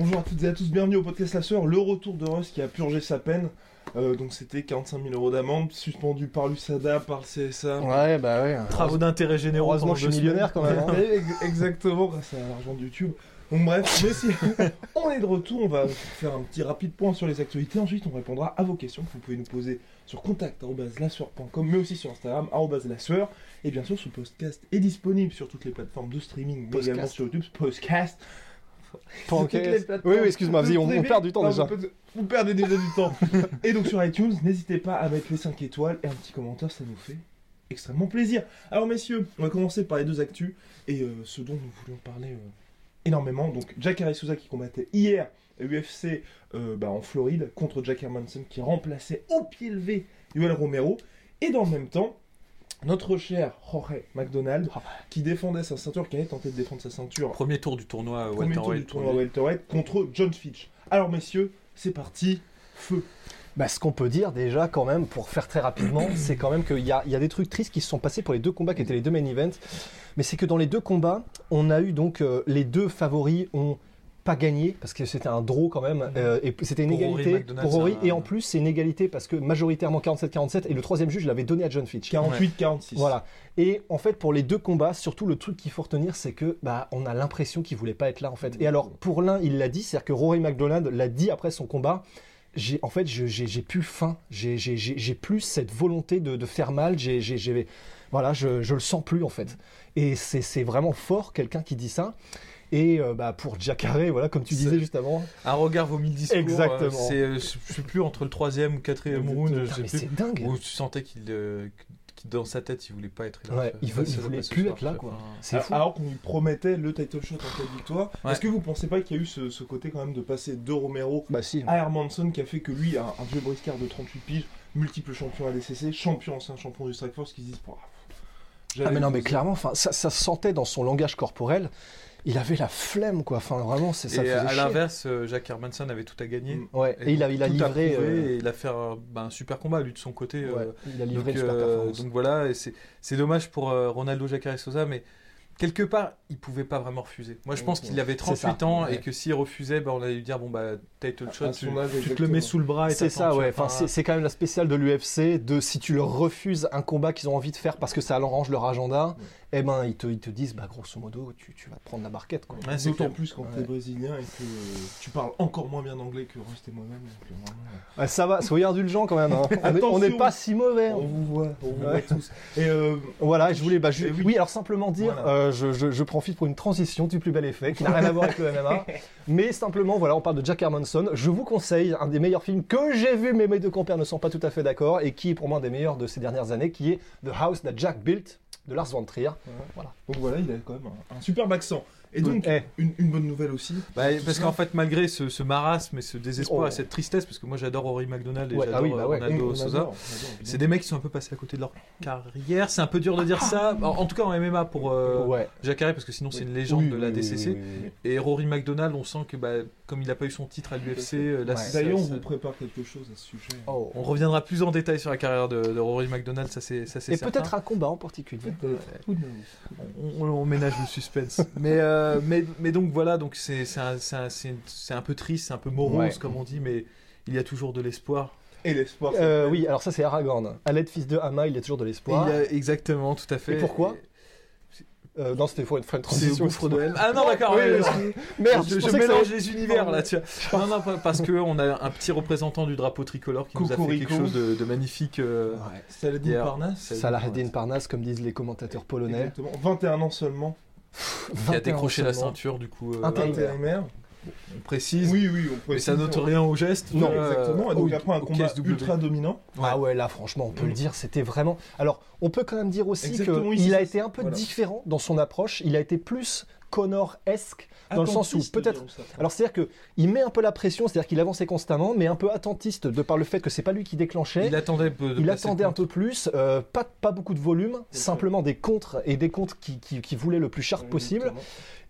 Bonjour à toutes et à tous, bienvenue au podcast La Sœur, le retour de Russ qui a purgé sa peine. Euh, donc c'était 45 000 euros d'amende, suspendu par l'USADA, par le CSA. Ouais, bah ouais. Travaux d'intérêt généraux. Heureusement je suis millionnaire quand même. hein. Exactement, grâce à l'argent de YouTube. Donc bref, mais si on est de retour, on va faire un petit rapide point sur les actualités. Ensuite, on répondra à vos questions que vous pouvez nous poser sur contact.lassueur.com, mais aussi sur Instagram, @lassueur. Et bien sûr, ce podcast est disponible sur toutes les plateformes de streaming, mais également sur YouTube, podcast. Podcast. Oui, oui, excuse-moi, vas-y, on- perd du temps Non, déjà. Vous, perdez déjà du temps. Et donc sur iTunes, n'hésitez pas à mettre les 5 étoiles et un petit commentaire, ça nous fait extrêmement plaisir. Alors messieurs, on va commencer par les deux actus et euh, ce dont nous voulions parler euh, énormément. Donc Jack Souza qui combattait hier à UFC euh, bah, en Floride contre Jack Hermanson qui remplaçait au pied levé Yoel Romero. Et dans le même temps, notre cher Jorge McDonald qui défendait sa ceinture, qui avait tenté de défendre sa ceinture Premier tour du tournoi premier tour du welterweight. tournoi contre John Fitch. Alors messieurs, c'est parti, feu. Bah, ce qu'on peut dire déjà quand même, pour faire très rapidement, c'est quand même qu'il y y a des trucs tristes qui se sont passés pour les deux combats qui étaient les deux main events. Mais c'est que dans les deux combats, on a eu donc euh, les deux favoris ont pas gagné parce que c'était un draw quand même euh, et c'était une Pour égalité pour Rory c'est un- et en plus c'est une égalité parce que majoritairement 47-47 et le troisième juge l'avait donné à John Fitch. 48-46. Voilà. Et en fait, pour les deux combats, surtout le truc qu'il faut retenir, c'est que bah, on a l'impression qu'il voulait pas être là en fait. Et alors, pour l'un, il l'a dit, c'est-à-dire que Rory McDonald l'a dit après son combat. J'ai, en fait, j'ai, plus faim. J'ai, j'ai, plus cette volonté de, de faire mal. J'ai, j'ai, j'ai- voilà, je, je le sens plus en fait. Et c'est, c'est vraiment fort quelqu'un qui dit ça. Et euh, bah, pour Jacare, voilà, comme tu disais juste avant. Un regard vaut mille discours. Exactement. euh, c'est, euh, je sais plus entre le troisième ou quatrième round, je Putain, sais mais plus. c'est dingue. Où tu sentais qu'il, euh, qu'il- dans sa tête, il voulait pas être là. Ouais, il veut- il voulait plus être là, quoi. C'est Alors, fou. alors qu'on lui promettait le title shot en cas de victoire, Ouais. est-ce que vous pensez pas qu'il y a eu ce, ce côté quand même de passer de Romero Bah si. à Hermanson qui a fait que lui, un, un vieux briscard de 38 piges, multiple champion ADCC, champion ancien champion du Strike Force, qui se disent Ah mais non mais clairement, ça, ça se sentait dans son langage corporel. Il avait la flemme quoi. Enfin vraiment, c'est ça. Et à l'inverse, euh, Jack Hermanson avait tout à gagner. Mm. Ouais. Et, il a, il a livré. euh, et il a fait un, bah, un super combat lui de son côté. ouais, euh, il a livré donc, une super donc voilà, et c'est c'est dommage pour Ronaldo Jacare Sosa, mais quelque part, il pouvait pas vraiment refuser. Moi, je pense Ok. qu'il avait C'est ça, 38 ans ouais. et que s'il refusait, bah, on allait lui dire bon bah title shot, tu, âge, tu te le mets sous le bras et c'est ça, ouais. Enfin, c'est c'est quand même la spéciale de l'UFC de si tu leur refuses un combat qu'ils ont envie de faire parce que ça arrange leur agenda, eh ben ils te, ils te disent bah grosso modo tu, tu vas te prendre la barquette quoi. Ouais, c'est D'autant plus quand Ouais. t'es brésilien et que euh, tu parles encore moins bien anglais que Rust et moi-même. euh, vraiment, Ah, ça va, soyez indulgents quand même. hein. On n'est pas si mauvais. euh, hein. On vous voit, on vous Ouais. voit tous. Et euh, Voilà, je voulais, bah, je- Eh oui. oui. alors simplement dire, Voilà. euh, je, je- je profite pour une transition du plus bel effet, qui n'a rien à voir avec le MMA, mais simplement, voilà, on parle de Jack Hermanson. Je vous conseille un des meilleurs films que j'ai vu, mais mes deux compères ne sont pas tout à fait d'accord, et qui est pour moi un des meilleurs de ces dernières années, qui est The House That Jack Built de Lars von Trier. Voilà. donc voilà, il a quand même un, un superbe accent. Et donc, une, une bonne nouvelle aussi. Bah, parce qu'en fait, malgré ce, ce marasme et ce désespoir Oh. et cette tristesse, parce que moi j'adore Rory McDonald et Ouais, j'adore ah oui, bah euh, ouais. Ronaldo Sosa, c'est des mecs qui sont un peu passés à côté de leur carrière. C'est un peu dur de dire ça, en, en tout cas en MMA pour euh, ouais. Jacare, parce que sinon c'est une légende Oui, de la DCC. oui, oui, oui. Et Rory McDonald, on sent que bah, comme il n'a pas eu son titre à l'UFC, euh, ça- D'ailleurs, on vous prépare quelque chose à ce sujet. Oh. on reviendra plus en détail sur la carrière de, de Rory McDonald, ça c'est ça, c'est Et certain. peut-être un combat en particulier. On, ménage le suspense. mais, euh, mais, mais donc voilà, donc c'est c'est un, c'est un- c'est une- c'est un peu triste, c'est un peu morose Ouais. comme on dit, mais il y a toujours de l'espoir. Et l'espoir. Euh, oui, alors ça c'est Aragorn. L'aide fils de Hama, il y a toujours de l'espoir. exactement, tout à fait. Et pourquoi Euh, non, c'était pour une, C'est transition. gouffre de. Ah non, d'accord, Oui, oui, oui, oui. Merde, je, je je pensais que ça mélange les univers là, tu vois. Non, non, parce qu'on a un petit représentant du drapeau tricolore qui nous a fait quelque chose de, de magnifique. euh, Ouais. Saladin. Parnasse. Salah Parnasse, comme disent les commentateurs polonais. Exactement. 21 ans seulement. Qui a 21 décroché la ceinture, du coup. euh, Intérimaire. On précise. Oui, oui, on Mais précise, ça note rien au geste. Non, euh, exactement. Et donc au- après un combat KSW. ultra dominant. Ah ouais, là, franchement, on peut le dire, c'était vraiment. Alors, on peut quand même dire aussi qu'il a été un peu voilà. différent dans son approche. Il a été plus Connor-esque dans le sens où peut-être. Alors, c'est-à-dire que il met un peu la pression, c'est-à-dire qu'il avançait constamment, mais un peu attentiste de par le fait que c'est pas lui qui déclenchait. Il attendait, un peu de Il attendait un peu plus, euh, pas, pas beaucoup de volume, simplement des contres et des contres qui, qui, qui voulaient le plus sharp possible. Exactement.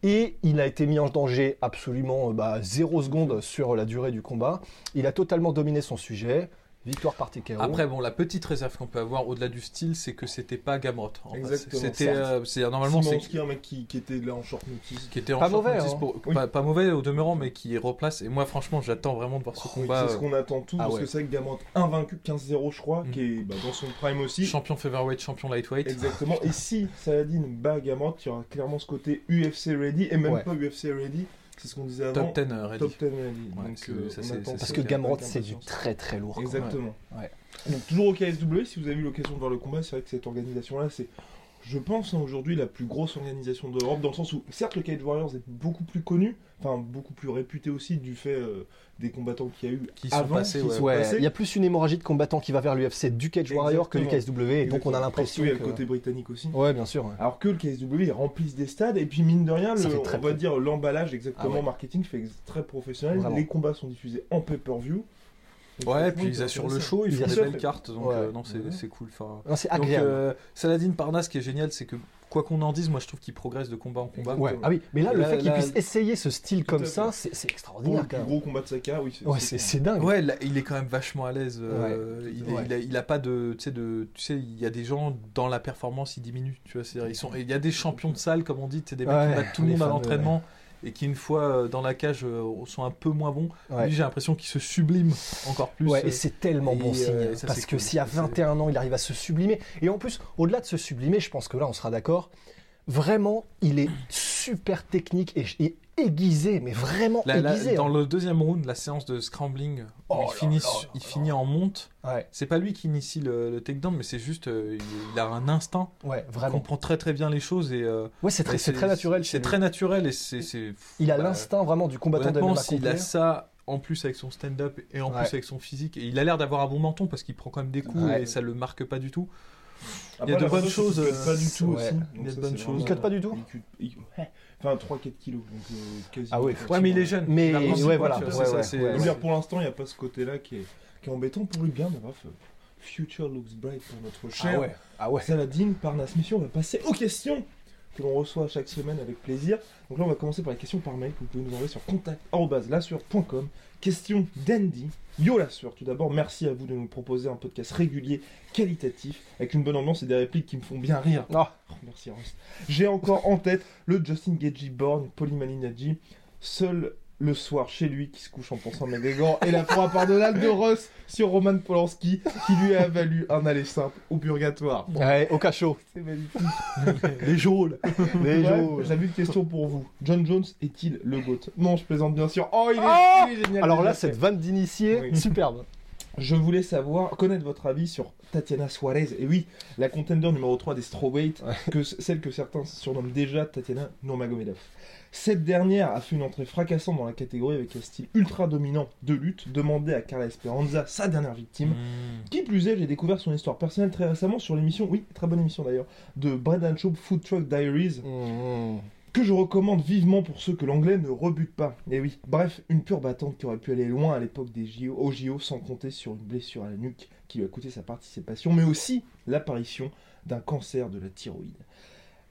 Et il a été mis en danger absolument bah, zéro seconde sur la durée du combat. Il a totalement dominé son sujet. Victoire par TKO. Après, bon, la petite réserve qu'on peut avoir au-delà du style, c'est que c'était pas Gamrot. Exactement, C'était, euh, c'est normalement c'est un mec qui, qui était là en short notice. qui était en Pas short mauvais, notice hein. pour- Oui. pas, pas mauvais au demeurant, mais qui replace. Et moi, franchement, j'attends vraiment de voir ce Oui, combat. c'est ce euh, qu'on attend tous, Ah parce ouais. que c'est vrai que Gamrot invaincu 15-0 je crois, Mm. qui est bah, dans son prime aussi. champion featherweight, champion lightweight. Exactement. Et si Saladin bat Gamrot, il y aura clairement ce côté UFC ready, et même Ouais. pas UFC ready, c'est ce qu'on disait avant. Top 10 euh, ready. Top 10 ready. Ouais, Donc, euh, ça, on c'est- attend c'est- Parce que avec Gamrot, c'est du très très lourd. Exactement. Ouais. Donc toujours au KSW, si vous avez eu l'occasion de voir le combat, c'est vrai que cette organisation-là, c'est, je pense, hein, aujourd'hui la plus grosse organisation d'Europe, dans le sens où, certes, le Cage Warriors est beaucoup plus connu, enfin beaucoup plus réputé aussi du fait euh, des combattants qu'il y a eu Qui sont passés, qui ouais. sont Ouais, passés. il y a plus une hémorragie de combattants qui va vers l'UFC du Cage Warrior que du Exactement. KSW, et donc on a l'impression que... le côté britannique aussi. Ouais, bien sûr. ouais. Alors que le KSW, ils remplissent des stades, et puis mine de rien, le- on va dire l'emballage exactement Ah marketing fait très professionnel. Vraiment. Les combats sont diffusés en pay-per-view. Ouais, puis ils c'est assurent le show, ils font des belles cartes, donc Ouais. euh, non, c'est Ouais. c'est cool. Enfin, Non, c'est donc, agréable. euh, Saladin Parnasse, ce qui est génial, c'est que quoi qu'on en dise, moi je trouve qu'il progresse de combat en combat. Ouais. Ah oui, mais là, le Là- fait qu'il puisse essayer ce style Tout comme ça, c'est c'est Pour extraordinaire le plus gros combat de Saka, oui. Ouais, c'est c'est dingue. Ouais, là, il est quand même vachement à l'aise. euh, Ouais. il, est- Ouais. il a, il a pas de, tu sais, de, tu sais, il y a des gens dans la performance, ils diminuent. Tu vois, c'est-à-dire, ils sont, il y a des champions de salle, comme on dit, tu sais, des mecs qui battent tout le monde à l'entraînement et qui une fois euh, dans la cage euh, sont un peu moins bons. Ouais. Lui, j'ai l'impression qu'il se sublime encore plus. Ouais, euh, et c'est tellement et, bon euh, signe. ça, parce que cool. a C'est- 21 ans, il arrive à se sublimer. Et en plus, au-delà de se sublimer, je pense que là, on sera d'accord. Vraiment, il est super technique et, et aiguisé, mais vraiment la- la- aiguisé. dans hein. le deuxième round, la séance de scrambling, Oh il, là finit, il en monte. Ouais, C'est pas lui qui initie le, le takedown, mais c'est juste, euh, il, il a un instinct. ouais, Il vraiment. comprend très très bien les choses et euh, Ouais, c'est très, très naturel. C'est très naturel et c'est. Il a bah, l'instinct vraiment du combattant de s'il a ça en plus avec son stand-up et en Ouais. plus avec son physique, et il a l'air d'avoir un bon menton parce qu'il prend quand même des coups et ça le marque pas du tout. Après, Il y a de bonnes choses, cut euh, pas du tout ouais. aussi. Il y a de bonnes choses. Il cut pas du tout Il il- ouais. Enfin, 3-4 kilos. Donc, euh, quasiment. Ah oui, Ouais, mais il est jeune. Mais Il ouais, voilà, ouais, ouais, ouais, ouais. pour l'instant, il n'y a pas ce côté-là qui est, qui est embêtant pour lui. Bien, mais bref, euh, future looks bright pour notre cher Ah ouais, ah ouais. Saladin Parnasse. On va passer aux questions que l'on reçoit chaque semaine avec plaisir. Donc là, on va commencer par les questions par mail que vous pouvez nous envoyer sur contact.lassure.com. Question d'Andy. Yo Lassure, tout d'abord, merci à vous de nous proposer un podcast régulier, qualitatif, avec une bonne ambiance et des répliques qui me font bien rire. Ah. Oh, merci Rost. J'ai encore en tête le Justin Gagey Born, Nadji, seul le soir chez lui qui se couche en pensant à McGregor et la proie pardonnable de Ross sur Roman Polanski qui lui a valu un aller simple au purgatoire. Ouais, au cachot. C'est magnifique. Les jaunes. Les jours. J'avais une question pour vous. John Jones est-il le GOAT? Non, je plaisante bien sûr. Oh, il est, Oh il est génial. Alors là, cette vanne d'initié, Oui. superbe. Je voulais savoir, connaître votre avis sur Tatiana Suarez. Et oui, la contender numéro 3 des strawweight, que celle que certains surnomment déjà Tatiana Nurmagomedov. Cette dernière a fait une entrée fracassante dans la catégorie avec un style ultra dominant de lutte, demandé à Carla Esperanza, sa dernière victime. Qui plus est, j'ai découvert son histoire personnelle très récemment sur l'émission, oui, très bonne émission d'ailleurs, de Brendan Schaub Food Truck Diaries, que je recommande vivement pour ceux que l'anglais ne rebute pas. Et oui, bref, une pure battante qui aurait pu aller loin à l'époque des JO, JO sans compter sur une blessure à la nuque qui lui a coûté sa participation, mais aussi l'apparition d'un cancer de la thyroïde.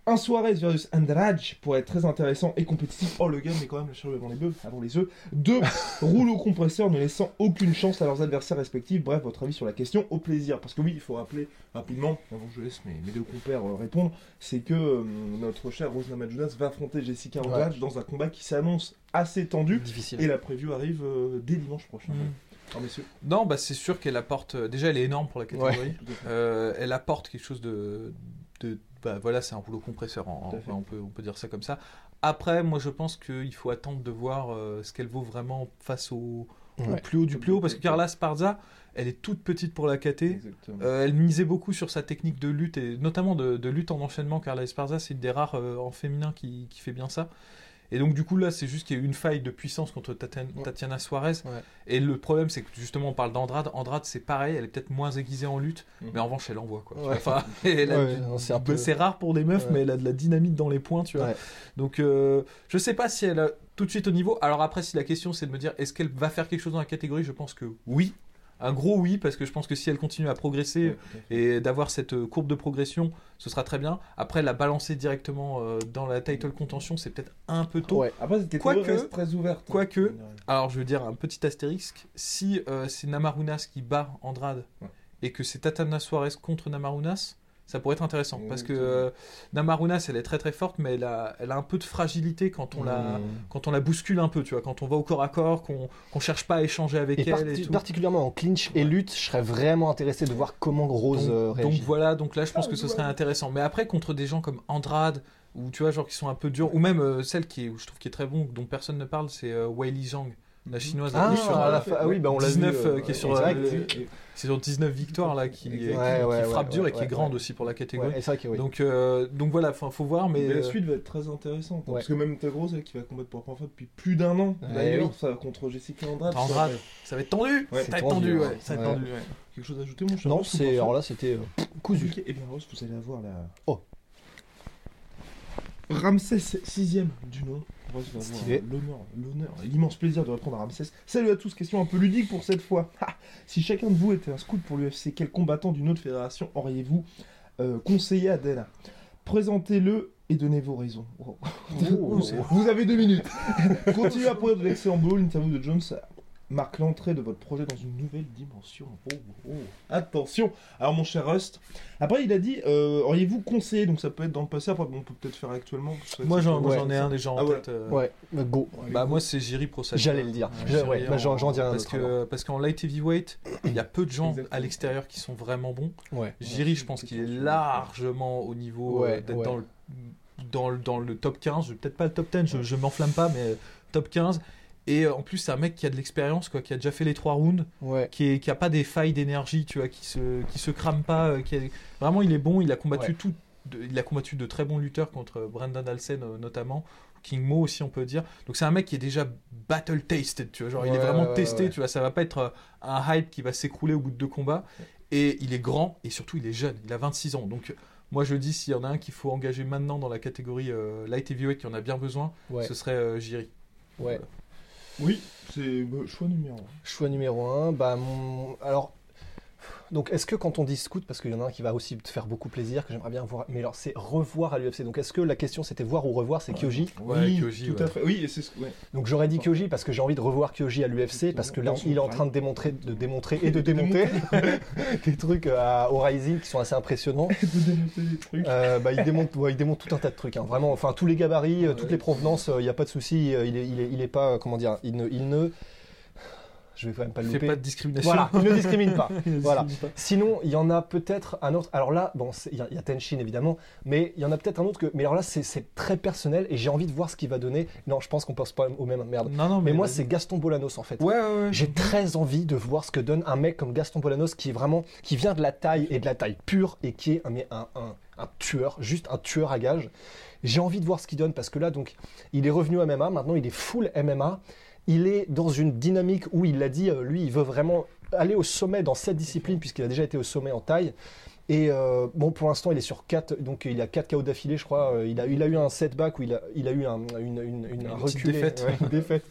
Un Suarez versus Andrade pourrait être très intéressant et compétitif. Oh, le gars met quand même la charrue avant les bœufs, avant les œufs. Deux rouleaux compresseurs ne laissant aucune chance à leurs adversaires respectifs. Bref, votre avis sur la question, au plaisir. Parce que oui, il faut rappeler rapidement, avant que je laisse mes, mes deux compères euh, répondre, c'est que euh, notre chère Rose Namajunas va affronter Jessica Andrade dans un combat qui s'annonce assez tendu. Difficile. Et la preview arrive euh, dès dimanche prochain. Mm. Alors, messieurs, Non, bah c'est sûr qu'elle apporte. Déjà, elle est énorme pour la catégorie. Euh, elle apporte quelque chose de. de bah voilà, c'est un rouleau compresseur, on, peut, on peut dire ça comme ça. Après, moi je pense qu'il faut attendre de voir euh, ce qu'elle vaut vraiment face au, plus haut du plus haut, parce que Carla Sparza, elle est toute petite pour la KT. Euh, elle misait beaucoup sur sa technique de lutte, et notamment de, de lutte en enchaînement. Carla Esparza, c'est une des rares euh, en féminin qui, qui fait bien ça. Et donc du coup là c'est juste qu'il y a eu une faille de puissance contre Tatiana, Ouais. Tatiana Suarez. Ouais. Et le problème c'est que justement on parle d'Andrade. Andrade c'est pareil, elle est peut-être moins aiguisée en lutte, Mhm. mais en revanche elle envoie quoi. Ouais. Enfin, c'est peu- rare pour des meufs, mais elle a de la dynamite dans les points, tu vois. Donc euh, je sais pas si elle a tout de suite au niveau. Alors après si la question c'est de me dire est-ce qu'elle va faire quelque chose dans la catégorie, je pense que oui. Un gros oui, parce que je pense que si elle continue à progresser Ouais, et d'avoir cette euh, courbe de progression, ce sera très bien. Après, la balancer directement euh, dans la title contention, c'est peut-être un peu tôt. Ouais. Après, Quoique- très ouverte. hein. quoique- Alors, je veux dire un petit astérisque. Si euh, c'est Namarunas qui bat Andrade Ouais. et que c'est Tatana Suarez contre Namarunas, ça pourrait être intéressant. Parce que euh, Namarunas, elle est très très forte, mais elle a, elle a un peu de fragilité quand on, la, Mmh. quand on la bouscule un peu, tu vois. Quand on va au corps à corps, qu'on qu'on cherche pas à échanger avec Et elle parti- et tout. particulièrement en clinch et lutte, je serais vraiment intéressé de voir comment Rose donc, euh, donc réagit. voilà, donc là je pense Ah, que ce serait intéressant. Mais après contre des gens comme Andrade ou tu vois genre qui sont un peu durs, ou même euh, celle qui est, je trouve qui est très bon, dont personne ne parle, c'est euh, Wei Li Zhang, la chinoise. Ah, sur, à la fin- ah oui, bah on l'a 19, vu. euh, qui est sur, c'est sur 19 victoires là, qui, qui-. Ouais, frappe dur et qui est grande aussi pour la catégorie. Vrai oui. Donc, euh, donc voilà, enfin, faut voir, mais Mais la euh, suite va être très intéressante. hein. Parce que même Tagros, elle qui va combattre pour la première fois depuis plus d'un an, d'ailleurs, ça, contre Jessica Andrade. ça Andrade. va être ça va être tendu. Ça va être tendu, ouais. Ça va Ouais. être tendu, ouais. Quelque chose à ajouter, mon cher Non, c'est alors là c'était cousu. Et bien Ross, vous allez avoir la. Oh. Ramsès 6ème du nom. Avoir l'honneur, l'immense plaisir de répondre à Ramsès. Salut à tous, question un peu ludique pour cette fois. Ha si chacun de vous était un scout pour l'UFC, quel combattant d'une autre fédération auriez-vous euh, conseillé à Dana Présentez-le et donnez vos raisons. Oh. Oh. Vous avez deux minutes. Continuez à produire de l'excellent boulot. L'interview de Jones marque l'entrée de votre projet dans une nouvelle dimension. Oh, oh. Attention. Alors mon cher Rust, après il a dit, euh, auriez-vous conseillé, donc ça peut être dans le passé, après bon, on peut peut-être faire actuellement. Moi j'en Ouais. ai un déjà en Ah ouais. tête. euh, Ouais, bah, go. Bah moi c'est Jiri Prosa. J'allais le dire. Ouais, bah, j'en- dirais un parce qu'en light heavyweight, il y a peu de gens Exactement. à l'extérieur qui sont vraiment bons. Ouais. Jiri, je pense qu'il est largement au niveau Ouais, euh, d'être ouais. dans le dans le dans le top 15, Je- peut-être pas le top 10, je, je m'enflamme pas mais top 15 et euh, en plus c'est un mec qui a de l'expérience quoi, qui a déjà fait les trois rounds, Ouais. qui est qui a pas des failles d'énergie, tu vois, qui se qui se crame pas, euh, qui vraiment il est bon, il a combattu Ouais. tout de- il a combattu de très bons lutteurs contre Brendan Alsen euh, notamment. King Mo aussi on peut dire. Donc c'est un mec qui est déjà battle tasted, tu vois, genre il est vraiment testé, tu vois, ça va pas être euh, un hype qui va s'écrouler au bout de deux combats. Et il est grand et surtout il est jeune, il a 26 ans. Donc moi je dis s'il y en a un qu'il faut engager maintenant dans la catégorie euh, light heavyweight qui en a bien besoin, ce serait euh, Jiri. Ouais. Oui, c'est bah, choix numéro 1. Choix numéro un, bah mon... alors donc est-ce que quand on dit scout, parce qu'il y en a un qui va aussi te faire beaucoup plaisir, que j'aimerais bien voir, mais alors c'est revoir à l'UFC. Donc est-ce que la question c'était voir ou revoir, c'est Kyoji? Ouais, oui, Kyoji, tout ouais. à fait. Oui, et c'est ce ouais. Donc j'aurais dit Kyoji parce que j'ai envie de revoir Kyoji à l'UFC parce que là il est en train de démontrer, de démontrer et de démonter des trucs euh, à- Rising qui sont assez impressionnants. de démonter des trucs. Euh, bah, il, démonte, ouais, il démonte tout un tas de trucs. hein. Vraiment, enfin tous les gabarits, euh, toutes Ouais. les provenances, il n'y a pas de souci. euh, il, est, il, est, il est pas, comment dire, il ne, il ne, je vais quand même pas le louper. pas de discrimination. Voilà, il ne discrimine pas. Ne Voilà. discrimine pas. Sinon, il y en a peut-être un autre. Alors là, bon, il y, y a Tenshin évidemment, mais il y en a peut-être un autre que. Mais alors là, c'est- très personnel et j'ai envie de voir ce qu'il va donner. Non, je pense qu'on pense pas au même. Merde. Non, non, Mais moi, vas-y. c'est Gaston Bolanos en fait. Ouais, ouais, ouais. J'ai très envie de voir ce que donne un mec comme Gaston Bolanos qui est vraiment qui vient de la taille et de la taille pure et qui est un, mais un, un- un tueur, juste un tueur à gage. J'ai envie de voir ce qu'il donne parce que là donc il est revenu MMA, maintenant il est full MMA. Il est dans une dynamique où il l'a dit, euh, lui il veut vraiment aller au sommet dans cette discipline puisqu'il a déjà été au sommet en taille. Et euh, bon, pour l'instant, il est sur 4, donc il a 4 KO d'affilée, je crois. Euh, Il a, il a eu un setback où il a, il a eu un, une, une, une, Une un reculé, défaite. ouais, une défaite.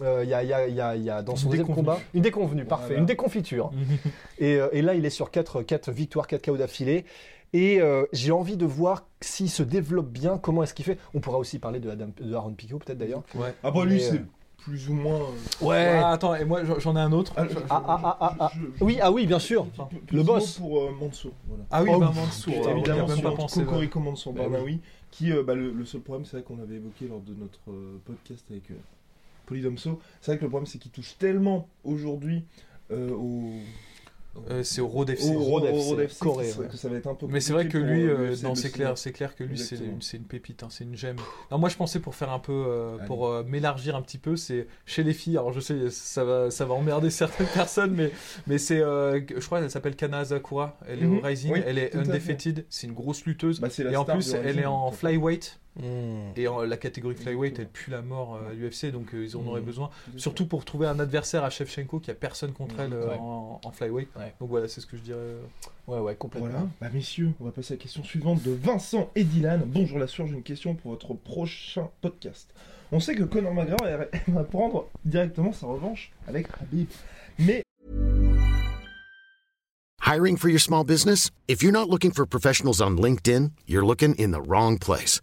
Euh, Il y, a, il y, a, il y, a, il y a dans son Une deuxième déconvenue. combat une déconvenue, parfait, Voilà. une déconfiture. Et, et là, il est sur 4, quatre victoires, 4 KO d'affilée. Et euh, j'ai envie de voir s'il se développe bien, comment est-ce qu'il fait. On pourra aussi parler de, Adam, de Aaron Pico, peut-être d'ailleurs. Ouais. Après, lui, c'est euh, plus ou moins. euh, Ouais. Ah, attends, et moi j'en- ai un autre. ah, je- Ah, ah, ah, ah, ah. je- je- Oui, ah oui, bien sûr. Le boss. pour euh, Mansour. Voilà. Ah oui, Oh, bah, Mansour, putain, évidemment, même pas pensé. ouais. Cocorico Mansour Bah Barnaoui, qui, euh, bah, le, le seul problème, c'est vrai qu'on avait évoqué lors de notre euh, podcast avec euh, Polydomso. C'est vrai que le problème, c'est qu'il touche tellement aujourd'hui euh, au. Euh, c'est au Road FC. au Road au FC, Road FC, Corée, ouais. que ça va être un peu Mais c'est vrai que lui, euh, l'UFC non, c'est clair, c'est clair que lui, c'est une, c'est une pépite, hein, c'est une gemme. Non, moi je pensais pour faire un peu, euh, pour euh, m'élargir un petit peu, c'est chez les filles. Alors je sais, ça va, ça va emmerder certaines personnes, mais, mais c'est, euh, je crois, elle s'appelle Kana Zakura. Elle est Mhm. au Rising, Oui, elle est undefeated. C'est une grosse lutteuse. Bah, Et en plus, elle Rising, est en flyweight. Hmm. Et en- la catégorie flyweight, elle pue la mort euh, à l'UFC, donc euh, ils en auraient besoin. Surtout pour trouver un adversaire à Shevchenko qui a personne contre elle euh, Ouais. en, en flyweight. Ouais. Donc voilà, c'est ce que je dirais. Ouais, ouais, complètement. Voilà. Bah messieurs, on va passer à la question suivante de Vincent et Dylan. Bonjour la soeur, j'ai une question pour votre prochain podcast. On sait que Conor McGregor va prendre directement sa revanche avec Habib. Mais Hiring for your small business? If you're not looking for professionals on LinkedIn, you're looking in the wrong place.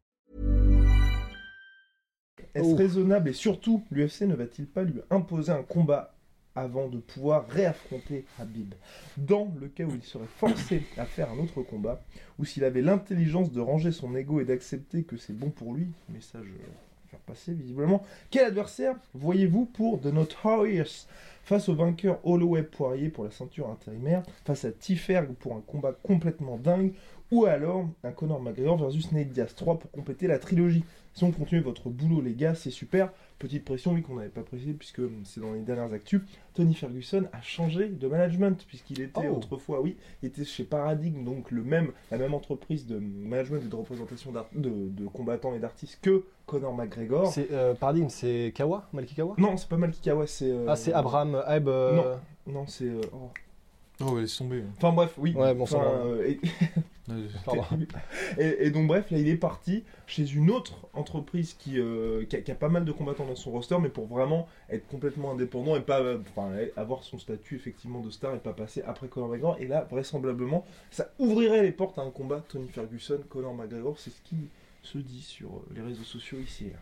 Est-ce Oh. raisonnable et surtout, l'UFC ne va-t-il pas lui imposer un combat avant de pouvoir réaffronter Habib? Dans le cas où il serait forcé à faire un autre combat, ou s'il avait l'intelligence de ranger son ego et d'accepter que c'est bon pour lui, message faire passer visiblement, quel adversaire voyez-vous pour The Notorious face au vainqueur Holloway Poirier pour la ceinture intérimaire, face à Tiferg pour un combat complètement dingue, ou alors un Conor McGregor versus Nate Diaz 3 pour compléter la trilogie. Si on continue votre boulot les gars, c'est super. Petite pression, oui, qu'on n'avait pas précisé puisque c'est dans les dernières actus. Tony Ferguson a changé de management puisqu'il était Oh. autrefois, oui, il était chez Paradigm, donc le même, la même entreprise de management et de représentation de, de combattants et d'artistes que Conor McGregor. C'est euh, Paradigme, c'est Kawa? Malki Kawa? Non, c'est pas Malki Kawa, c'est. euh, Ah, c'est Abraham Heb. euh, Non. Non, c'est. euh, oh. Oh, laisse tomber. Enfin bref, oui. Ouais, bon, Enfin, ça va. euh, et- Euh, Pardon. Et, et donc bref, là il est parti chez une autre entreprise qui, euh, qui, a, qui a pas mal de combattants dans son roster, mais pour vraiment être complètement indépendant et pas euh, enfin, avoir son statut effectivement de star et pas passer après Conor McGregor. Et là, vraisemblablement, ça ouvrirait les portes à un combat Tony Ferguson, Conor McGregor, c'est ce qui se dit sur euh, les réseaux sociaux ici. et là.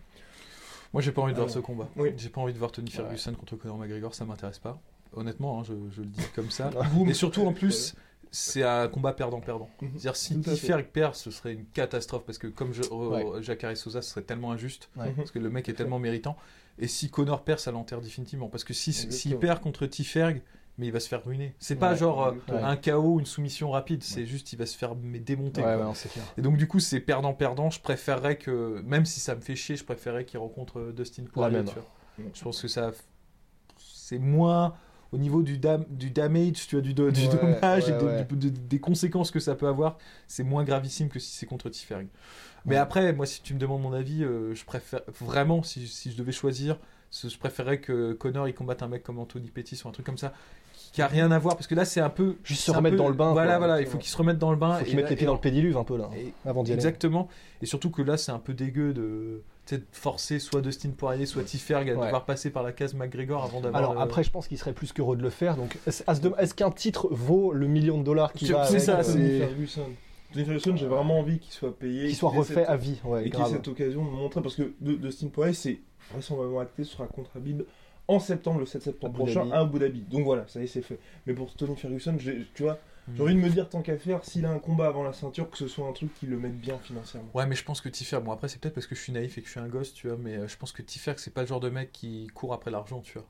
Moi, j'ai pas envie de voir Alors, ce combat. oui. J'ai pas envie de voir Tony Ferguson contre Conor McGregor, ça m'intéresse pas. Honnêtement, hein, je, je le dis comme ça. Et surtout, en plus, c'est un combat perdant-perdant. Mhm. C'est-à-dire, si. Tiferg perd, ce serait une catastrophe parce que, comme je, Ouais. euh, Jacare Sosa, ce serait tellement injuste Ouais. parce que le mec est tellement méritant. Et si Conor perd, ça l'enterre définitivement parce que si- s'il Exactement. perd contre Tiferg, mais il va se faire ruiner. C'est pas Ouais, genre euh, un KO, une soumission rapide, c'est juste il va se faire mais, démonter. Ouais, quoi. ouais, non. Et donc du coup c'est perdant-perdant, je préférerais que, même si ça me fait chier, je préférerais qu'il rencontre euh, Dustin Poirier. Je pense que ça, c'est moins au niveau du, dam- du damage, tu vois, du, do- du Ouais, dommage et ouais, de- ouais. de- de- des conséquences que ça peut avoir, c'est moins gravissime que si c'est contre Tiferg. Mais après, moi si tu me demandes mon avis, euh, je préfère vraiment, si, si je devais choisir, je préférerais que Connor il combatte un mec comme Anthony Pettis ou un truc comme ça, qui, a rien à voir, parce que là c'est un peu... Juste se remettre peu- dans le bain, Voilà, quoi. voilà, il faut qu'il se remette dans le bain. Faut et qu'il mette là- les pieds dans le pédiluve un peu là, et- avant d'y aller. Exactement. Et surtout que là, c'est un peu dégueu de forcer soit Dustin Poirier, soit Tiferg à Ouais. devoir passer par la case McGregor avant d'avoir. Alors le- après, je pense qu'il serait plus qu'heureux de le faire. Donc, est-ce qu'un titre vaut le million de dollars qui va c'est ça, euh, Tony c'est- Ferguson. Tony Ferguson, j'ai vraiment envie qu'il soit payé. qu'il soit refait cette- à vie Ouais, et qu'il ait cette occasion de montrer parce que de, Dustin Poirier c'est vraisemblablement acté sera contre Habib en septembre le 7 septembre Abu prochain Dhabi. à Abu Dhabi donc voilà ça y est c'est fait mais pour Tony Ferguson j'ai- tu vois. J'ai envie de me dire tant qu'à faire s'il a un combat avant la ceinture que ce soit un truc qui le mette bien financièrement Ouais, mais je pense que Tiferg, bon après c'est peut-être parce que je suis naïf et que je suis un gosse, tu vois, mais euh, je pense que Tiferg c'est pas le genre de mec qui court après l'argent, tu vois.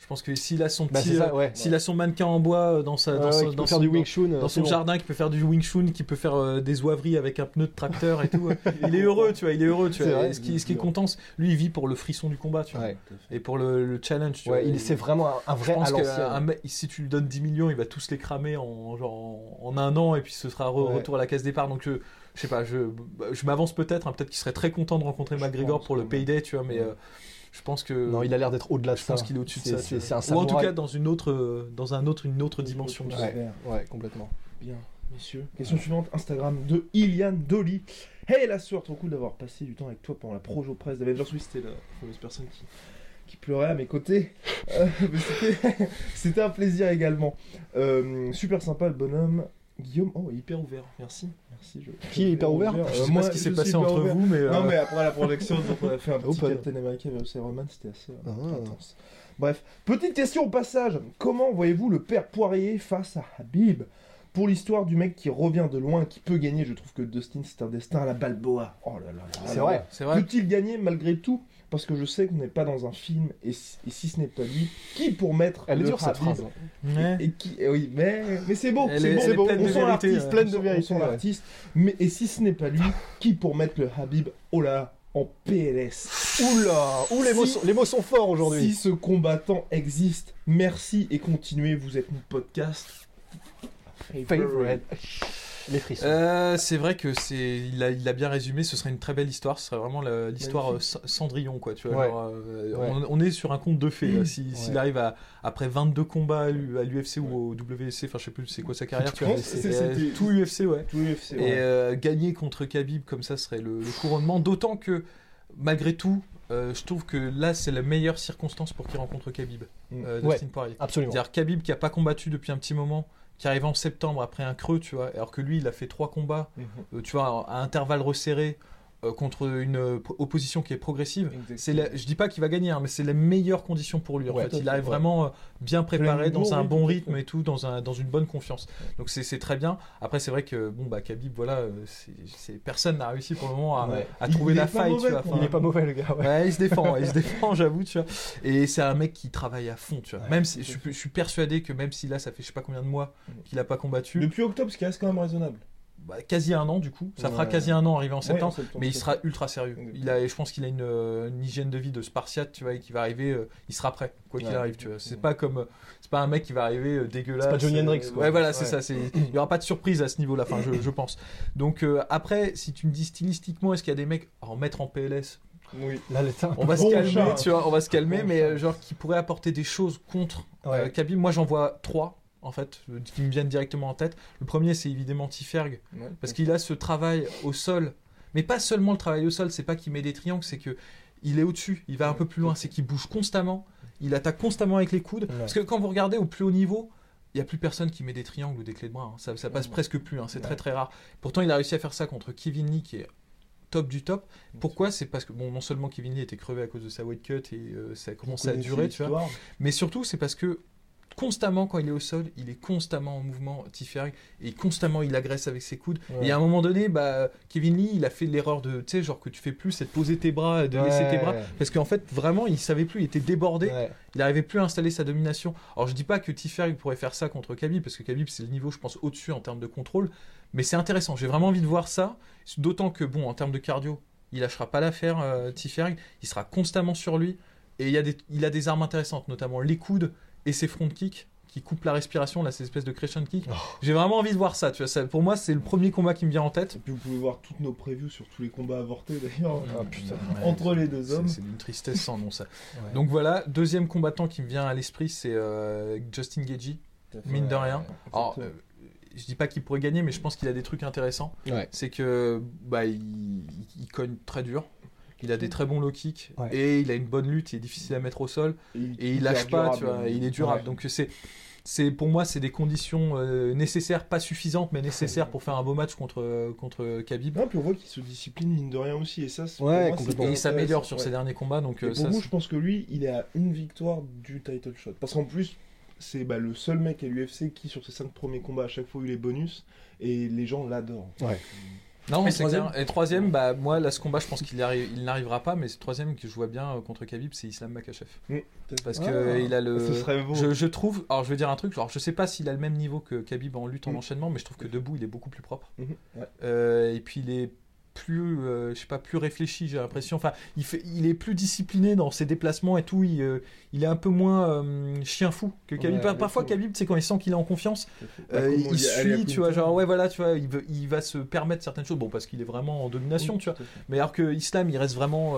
Je pense que s'il a son Bah, petit, euh, ouais. s'il a son mannequin en bois euh, dans sa, dans ouais, son, qui peut dans faire son- du Wing Chun. dans euh, son c'est bon. jardin, qui peut faire du Wing Chun, qui peut faire euh, des oiseries avec un pneu de tracteur et tout. il est heureux, tu vois, il est heureux, tu vois. vrai, ce qui, ce qui est content, lui il vit pour le frisson du combat, tu vois, Ouais. et pour le, le challenge, tu Ouais, vois. il c'est vraiment un, un Je vrai pense à que l'ancienne. un mec, si tu lui donnes 10 millions, il va tous les cramer en, genre, en, un an et puis ce sera re- Ouais. retour à la case départ. Donc je, je sais pas, je, je m'avance peut-être, hein, peut-être qu'il serait très content de rencontrer McGregor pour le payday, tu vois, mais Ouais. euh, je pense que Non, il a l'air d'être au-delà de je ça. pense qu'il est au-dessus de ça. c'est- un vois. Ou en tout samouraï. cas dans une autre, dans un autre, une autre dimension. Ouais, ouais, complètement. bien messieurs question suivante Instagram de Ilian Dolly hey la soeur trop cool d'avoir passé du temps avec toi pendant la projo presse d'Avengers oui c'était la fameuse personne qui qui pleurait à mes côtés. Euh, mais c'était- C'était un plaisir également. Euh, super sympa le bonhomme. Guillaume, oh, hyper ouvert, merci. merci je- Qui est hyper ouvert? Je Euh, pas moi, ce qui s'est passé entre ouvert. vous, mais, euh, Non, mais après la projection, donc on a fait un petit Open. Captain America versus Iron Man, c'était assez euh, Ah. intense. Bref, petite question au passage. Comment voyez-vous le père Poirier face à Habib? Pour l'histoire du mec qui revient de loin, qui peut gagner, je trouve que Dustin c'est un destin à la Balboa. Oh là là là C'est vrai. C'est vrai. Peut-il gagner malgré tout? Parce que je sais qu'on n'est pas dans un film, et si, et si ce n'est pas lui, qui pour mettre Elle est le dure cette Habib phrase. hein. Ouais. et qui, eh oui, mais, mais c'est beau, Elle c'est est- beau, est beau. on sent l'artiste. Pleine de vérité, on sent ouais. l'artiste. Mais et si ce n'est pas lui, qui pour mettre le Habib, oh là, là, en PLS Oula, ouh, les, mots Si- sont, les mots sont forts Si aujourd'hui. ce combattant existe, merci et continuez, vous êtes mon podcast. Favorite. Les frissons. Euh, c'est vrai que c'est, il a, il a bien résumé. Ce serait une très belle histoire. Ce serait vraiment la- l'histoire euh, Cendrillon, quoi. Tu vois, Ouais. genre, euh, Ouais. on, on est sur un conte de fées. là. Si- S'il Ouais. arrive à après 22 combats à l'U- à l'UFC ou au WC, enfin je sais plus c'est quoi sa carrière. tu vois, c'est- tout UFC, ouais. Tout UFC, Et ouais. euh, gagner contre Khabib comme ça serait le, le couronnement. D'autant que malgré tout, euh, je trouve que là c'est la meilleure circonstance pour qu'il rencontre Khabib, Mm. euh, Ouais. Dustin Poirier. Absolument. C'est-à-dire Khabib qui a pas combattu depuis un petit moment, qui arrive en septembre après un creux, tu vois, alors que lui il a fait trois combats, Mhm. euh, tu vois, à intervalles resserrés euh, contre une euh, po- opposition qui est progressive. C'est la- je dis pas qu'il va gagner, hein, mais c'est les meilleures conditions pour lui. En Ouais, fait, il arrive ouais. vraiment euh, bien préparé, dans un bon rythme, et tout, dans, un, dans une bonne confiance. Donc c'est très bien. Après, c'est vrai que bon, bah, Khabib, voilà, personne n'a réussi pour le moment à, trouver la faille. mauvais tu vois. pour Enfin, Il est pas mauvais, le gars. ouais. Il se défend, il se défend, j'avoue, tu vois. Et c'est un mec qui travaille à fond, tu vois. Même si, je, suis- je suis persuadé que même si là, ça fait je sais pas combien de mois qu'il a pas combattu, Depuis octobre, ce qui reste quand même raisonnable. Bah, quasi un an du coup. Ça fera quasi un an arrivé en septembre. Ouais, en septembre, Mais il sera ultra sérieux. Il a, je pense qu'il a une, euh, une hygiène de vie de Spartiate, tu vois, et qui va arriver, euh, il sera prêt, quoi qu'il Ouais. arrive, tu vois. C'est Ouais. pas comme, euh, c'est pas un mec qui va arriver euh, dégueulasse. C'est pas Johnny Hendrix, quoi. Ouais, voilà, c'est Ouais. ça. c'est- Il y aura pas de surprise à ce niveau-là, enfin, je, je pense. Donc euh, après, si tu me dis stylistiquement, est-ce qu'il y a des mecs à en mettre en PLS Oui. Là, l'état. On va se calmer, chat. tu vois, on va se calmer, Bon mais chat. genre qui pourrait apporter des choses contre Ouais. euh, Khabib. Moi, j'en vois trois. En fait, qui me viennent directement en tête. Le premier, c'est évidemment Tiferg, Ouais. parce qu'il a ce travail au sol, mais pas seulement le travail au sol, c'est pas qu'il met des triangles, c'est que il est au-dessus, il va un peu plus loin, c'est qu'il bouge constamment, il attaque constamment avec les coudes. Ouais. Parce que quand vous regardez au plus haut niveau, il n'y a plus personne qui met des triangles ou des clés de bras, hein. ça, ça passe presque plus, hein. c'est très très rare. Pourtant, il a réussi à faire ça contre Kevin Lee, qui est top du top. Pourquoi? C'est parce que, bon, non seulement Kevin Lee était crevé à cause de sa weight cut et euh, ça a commencé à durer, tu vois, mais surtout, c'est parce que constamment, quand il est au sol, il est constamment en mouvement, Tiferg, et constamment il agresse avec ses coudes. Ouais. Et à un moment donné, bah, Kevin Lee, il a fait l'erreur de, tu sais, genre que tu fais plus, c'est de poser tes bras, de laisser tes bras. Parce qu'en fait, vraiment, il savait plus, il était débordé, Ouais. il n'arrivait plus à installer sa domination. Alors, je dis pas que Tiferg pourrait faire ça contre Khabib, parce que Khabib, c'est le niveau, je pense, au-dessus en termes de contrôle. Mais c'est intéressant, j'ai vraiment envie de voir ça. D'autant que, bon, en termes de cardio, il lâchera pas l'affaire, euh. Il sera constamment sur lui. Et il, y a des, il a des armes intéressantes, notamment les coudes et ses front kicks qui coupent la respiration, là, ces espèces de crescent kick. Oh. J'ai vraiment envie de voir ça, tu vois. Ça, pour moi, c'est le premier combat qui me vient en tête. Et puis vous pouvez voir toutes nos previews sur tous les combats avortés d'ailleurs. Ah, putain. Ouais, Entre les deux hommes. C'est d'une tristesse sans nom, ça. Ouais. Donc voilà, deuxième combattant qui me vient à l'esprit, c'est euh, Justin Gaethje. Mine de rien. Alors, euh, je dis pas qu'il pourrait gagner, mais je pense qu'il a des trucs intéressants. Ouais. C'est que bah, il, il- il cogne très dur. Il a des très bons low kicks Ouais. et il a une bonne lutte. Il est difficile à mettre au sol et il lâche pas, tu vois. et il est durable. Ouais. Donc c'est, c'est pour moi, c'est des conditions euh, nécessaires, pas suffisantes, mais nécessaires pour faire un beau match contre contre Khabib. Non, puis on voit qu'il se discipline mine de rien aussi et ça c'est- Ouais, moi, complètement. Et il s'améliore sur ouais. ses derniers combats. Donc Et euh, pour ça, je pense que lui, il est à une victoire du title shot. Parce qu'en plus, c'est bah, le seul mec à l'UFC qui, sur ses cinq premiers combats, à chaque fois, a eu les bonus. Et les gens l'adorent. Non, c'est troisième clair. Et troisième, bah, moi, là, ce combat, je pense qu'il il n'arrivera pas, mais ce troisième que je vois bien euh, contre Khabib, c'est Islam Makachev. Parce Ah. que il a le. Ce serait beau. Je, je trouve, alors je vais dire un truc, genre je sais pas s'il a le même niveau que Khabib en lutte en Mm. enchaînement, mais je trouve que debout il est beaucoup plus propre. Mhm, ouais. Euh, et puis il est plus, euh, je sais pas, plus réfléchi, j'ai l'impression. Enfin, il, fait, il est plus discipliné dans ses déplacements et tout. Il, euh, il est un peu moins euh, chien fou que Khabib. Ouais, Parfois. Khabib, c'est quand il sent qu'il est en confiance, Bah, il suit, tu vois, genre ouais, voilà, tu vois, il, veut- il va se permettre certaines choses. Bon, parce qu'il est vraiment en domination, tu vois. Mais alors que Islam, il reste vraiment,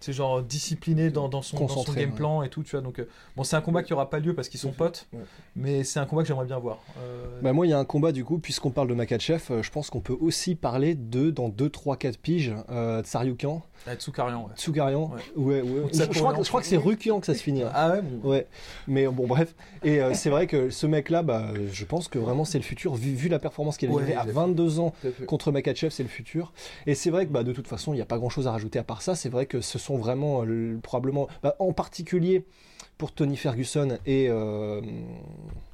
sais, genre discipliné dans, dans son, dans son Concentré, game ouais. plan et tout, tu vois. Donc, euh, bon, c'est un combat qui aura pas lieu parce qu'ils sont potes, Ouais. mais c'est un combat que j'aimerais bien voir. Euh, Bah moi, il y a un combat du coup, puisqu'on parle de Makachev, euh, je pense qu'on peut aussi parler de, dans 2, 3, 4 piges, Tsaryukan, à Tsukarian, ouais. Tsugarian. Ouais. Ouais, ouais. Ou Je, je crois, que- je crois que c'est Rukian que ça se finit. hein. Ah ouais, bon. Ouais, mais bon, bref. Et euh, c'est vrai que ce mec-là, bah, je pense que vraiment c'est le futur, vu, vu la performance qu'il a livrée à il a fait- 22 ans contre Makachev, c'est le futur. Et c'est vrai que bah, de toute façon, il n'y a pas grand-chose à rajouter à part ça. C'est vrai que ce, sont vraiment euh, le- probablement, bah, en particulier pour Tony Ferguson et, euh,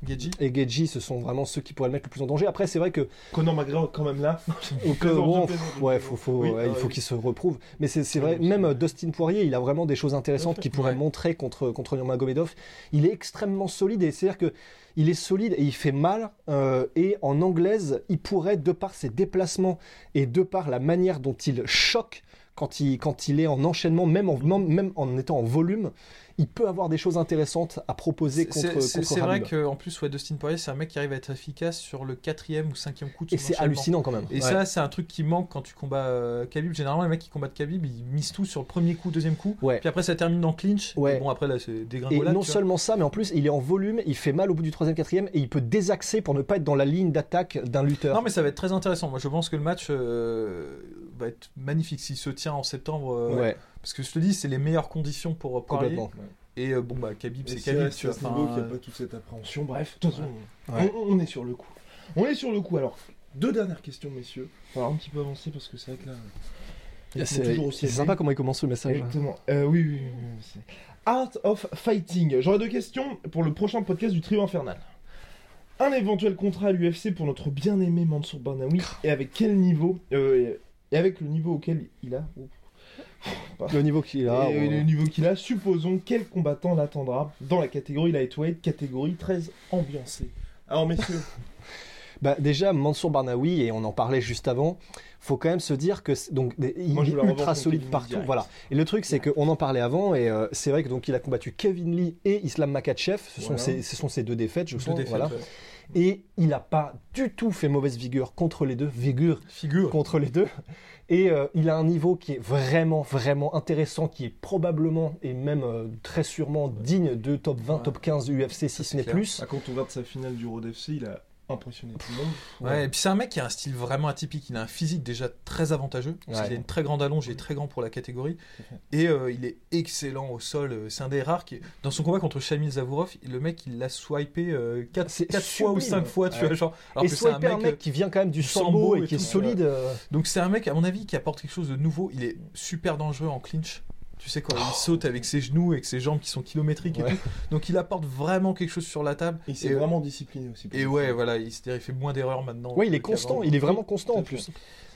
Geji et Geji, ce sont vraiment ceux qui pourraient le mettre le plus en danger. Après, c'est vrai que Conor McGregor quand même là. Ou que, bon, je ouais, plaisante. faut, faut, Oui, ouais, ah il faut oui. qu'il se reprouve. Mais c'est vrai, Oui, même euh, Dustin Poirier, il a vraiment des choses intéressantes qu'il pourrait Ouais. montrer contre, contre Nurmagomedov. Il est extrêmement solide et c'est-à-dire que il est solide et il fait mal. euh, et en anglaise, il pourrait, de par ses déplacements et de par la manière dont il choque quand il, quand il est en enchaînement, même en, même en étant en volume, il peut avoir des choses intéressantes à proposer contre, C'est vrai qu'en plus, ouais, Dustin Poirier, c'est un mec qui arrive à être efficace sur le quatrième ou cinquième coup de Et c'est hallucinant quand même. Et Ouais. ça, c'est un truc qui manque quand tu combats euh, Khabib. Généralement, les mecs qui combattent Khabib, ils misent tout sur le premier coup, deuxième coup. Ouais. Puis après, ça termine en clinch. Ouais. Et bon, après, là, c'est Et dégringolade. non tu vois. seulement ça, mais en plus, il est en volume, il fait mal au bout du troisième, quatrième, et il peut désaxer pour ne pas être dans la ligne d'attaque d'un lutteur. Non, mais ça va être très intéressant. Moi, je pense que le match euh, va être magnifique s'il se tient en septembre. euh, ouais, Parce que je te dis, c'est les meilleures conditions pour euh, complètement. Et euh, bon, bah, Khabib, c'est Khabib. Tu à vois. ce Enfin, niveau qu'il n'y a pas toute cette appréhension. Bref, de toute façon, Ouais. on, on est sur le coup. On est sur le coup. Alors, deux dernières questions, messieurs. On va un petit peu avancer parce que c'est vrai que là. sont C'est toujours aussi c'est élevés. sympa comment il commence le message. Exactement. Euh, oui, oui, oui, Art of Fighting. J'aurai deux questions pour le prochain podcast du Trio Infernal. Un éventuel contrat à l'UFC pour notre bien-aimé Mansour Barnaoui et avec quel niveau euh, et avec le niveau auquel il a Le niveau qu'il a. et ouais. le niveau qu'il a, supposons quel combattant l'attendra dans la catégorie lightweight, catégorie très ambiancée. Alors messieurs, Bah, déjà, Mansour Barnaoui, et on en parlait juste avant, faut quand même se dire que donc il Moi, est ultra solide partout. direct. Voilà. Et le truc, c'est qu'on en parlait avant, et euh, c'est vrai que donc il a combattu Kevin Lee et Islam Makachev. Ce sont, Voilà. ce sont deux défaites, je deux crois. défaites, voilà. ouais. Et il n'a pas du tout fait mauvaise figure contre les deux. Figure Figure. contre les deux. Et euh, il a un niveau qui est vraiment, vraiment intéressant, qui est probablement et même euh, très sûrement digne de top 20, Ouais. top 15 du UFC, si ce n'est plus. ah, quand on regarde sa finale du Road FC, il a impressionné tout le monde. Ouais, et puis c'est un mec qui a un style vraiment atypique. Il a un physique déjà très avantageux. Parce Ouais. qu'il a une très grande allonge, il est très grand pour la catégorie. Et euh, il est excellent au sol. Euh, C'est un des rares qui. Dans son combat contre Shamil Zavorov, le mec, il l'a swipé 4, C'est fois ou sublime. 5 fois, tu Ouais. vois. Genre, alors et que c'est un mec, qui vient quand même du sambo et et qui est tout, solide. euh, Donc c'est un mec, à mon avis, qui apporte quelque chose de nouveau. Il est super dangereux en clinch. Tu sais, quand il saute avec ses genoux et avec ses jambes qui sont kilométriques et tout. Donc il apporte vraiment quelque chose sur la table. Il s'est Et- vraiment discipliné aussi. Et ouais, voilà, il, il fait moins d'erreurs maintenant. Ouais, il est constant, il est vraiment constant en plus.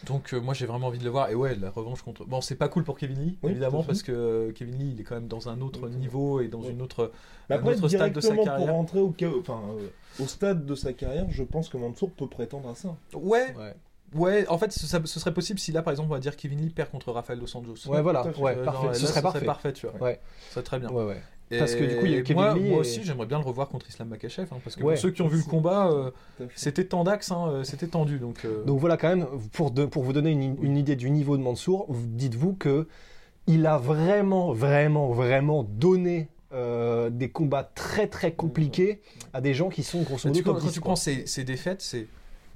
Donc euh, moi j'ai vraiment envie de le voir. Et ouais, la revanche contre. Bon, c'est pas cool pour Kevin Lee, Oui, évidemment, parce que euh, Kevin Lee, il est quand même dans un autre Oui, niveau et dans Oui. une autre. Mais un après, autre stade de sa directement pour carrière. rentrer au, ca- enfin, euh, au stade de sa carrière, je pense que Mansour peut prétendre à ça. Ouais, Ouais, ouais. En fait, ce, ça- ce serait possible si là, par exemple, on va dire Kevin Lee perd contre Rafael dos Anjos. ouais voilà, ouais, Euh, parfait. Ce là, serait parfait. parfait, tu vois. Ouais. Ce serait très bien. Ouais, ouais. Et Parce que du coup, il y a Kevin moi, Lee moi et- aussi, j'aimerais bien le revoir contre Islam Makachev, hein, parce que Ouais. pour ceux qui ont vu le combat, euh, c'était tendax, hein, euh, c'était tendu. Donc, euh, Donc voilà, quand même, pour, de- pour vous donner une, une idée du niveau de Mansour, vous- dites-vous que il a vraiment, vraiment, vraiment donné euh, des combats très, très compliqués à des gens qui sont grosso modo tu, quand, quand 10, tu prends ces, ces défaites, c'est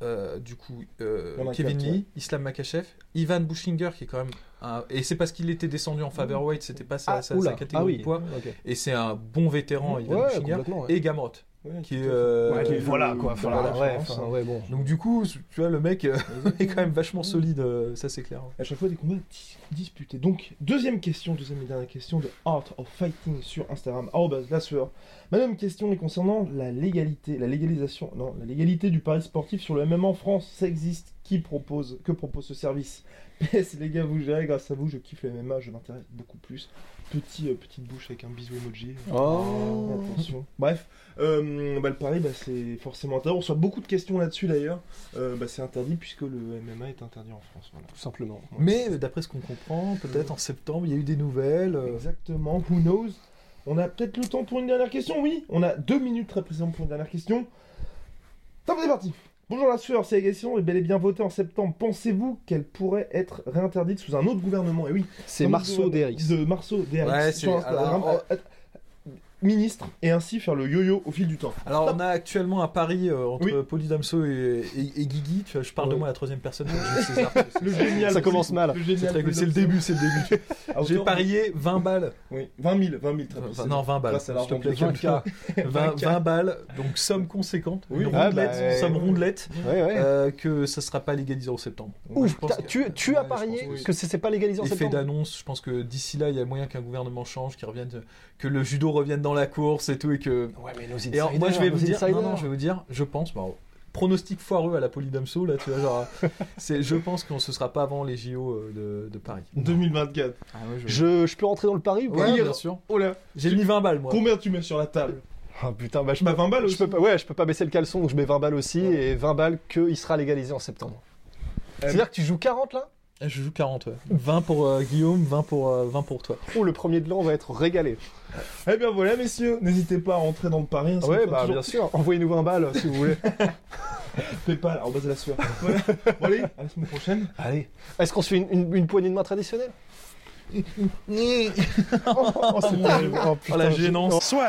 euh, du coup euh, Kevin Lee, ouais. Islam Makachev, Ivan Bushinger qui est quand même un- et c'est parce qu'il était descendu en featherweight, c'était pas sa, Ah, sa- catégorie ah oui. de poids et c'est un bon vétéran Ivan Ouais, Bushinger ouais. et Gamrot Ouais, qui est euh, Ouais, qui est voilà quoi. la ouais, hein. ouais, bon. donc du coup tu vois le mec euh, est quand même vachement solide euh, ça c'est clair À chaque fois des combats dis- disputés. Donc, deuxième question, deuxième et dernière question de Art of Fighting sur Instagram. arobase Lassueur. Ma deuxième question est concernant la légalité, la légalisation, non, la légalité du pari sportif sur le MMA en France. Ça existe Qui propose Que propose ce service? PS, les gars, vous gérez, grâce à vous, je kiffe le MMA, je m'intéresse beaucoup plus. Petit, euh, petite bouche avec un bisou emoji. Oh. Attention. Bref, euh, bah, le pari, bah, c'est forcément interdit. On reçoit beaucoup de questions là-dessus d'ailleurs. Euh, bah, c'est interdit puisque le MMA est interdit en France. Voilà. Tout simplement. mais euh, d'après ce qu'on comprend peut-être en septembre il y a eu des nouvelles Exactement, who knows? On a peut-être le temps pour une dernière question, oui On a deux minutes très précisément pour une dernière question. Top, c'est parti Bonjour la sueur, c'est la question est bel et bien votée en septembre. Pensez-vous qu'elle pourrait être réinterdite sous un autre gouvernement? Et oui, C'est Marceau DRX. De Marceau DRX. Ouais, sur c'est- Instagram. alors, ministre et ainsi faire le yo-yo au fil du temps. Alors, on a actuellement un pari euh, entre Oui. Poli Damso et, et- et Guigui. Tu vois, je parle de Ouais. moi à la troisième personne. César. Le génial. Ça commence mal. C'est le début, c'est le début. J'ai parié 20 balles. Oui, 20 000, 20 000 très Enfin, précisément. non, 20 balles. S'il te plaît, de l'équipe. 20K. 20, 20 balles, donc somme conséquente. Oui, une oui. rondelette, Ah, bah, somme ouais. rondelette, Ouais, euh, que ça sera pas légalisé en septembre. Ouf, tu, as je parié que c'est pas légalisé en Effet septembre? d'annonce, je pense que d'ici là, il y a moyen qu'un gouvernement change, qu'il revienne, que le judo revienne dans la course et tout, et que. Ouais, mais nos Et alors, moi, je vais vous dire, non, insiders. non, je vais vous dire, je pense, bon, pronostic foireux à la Polydamso, là, tu vois, genre, c'est, je pense qu'on se sera pas avant les JO euh, de, de Paris. 2024. Ah ouais, je... Je, je peux rentrer dans le pari ou pas Ouais, Oui, bien sûr. Oh là, J'ai mis 20 balles, moi. combien tu mets sur la table Ah putain, bah je Bah peux, 20 balles je peux pas, ouais, je peux pas baisser le caleçon, donc je mets 20 balles aussi, et 20 balles qu'il sera légalisé en septembre. C'est-à-dire que tu joues 40 là? Je joue 40, ouais. 20 pour euh, Guillaume, 20 pour, euh, 20 pour toi. Oh, le premier de l'an va être régalé. Eh bien voilà messieurs, n'hésitez pas à rentrer dans le pari. hein, ouais, bah toujours bien sûr, envoyez-nous 20 balles si vous voulez. Paypal, alors base de la sueur. Voilà. Bon allez, à la semaine prochaine. Allez. Est-ce qu'on se fait une, une- une poignée de main traditionnelle Oh. Oh, putain, Oh la gênance. Soit.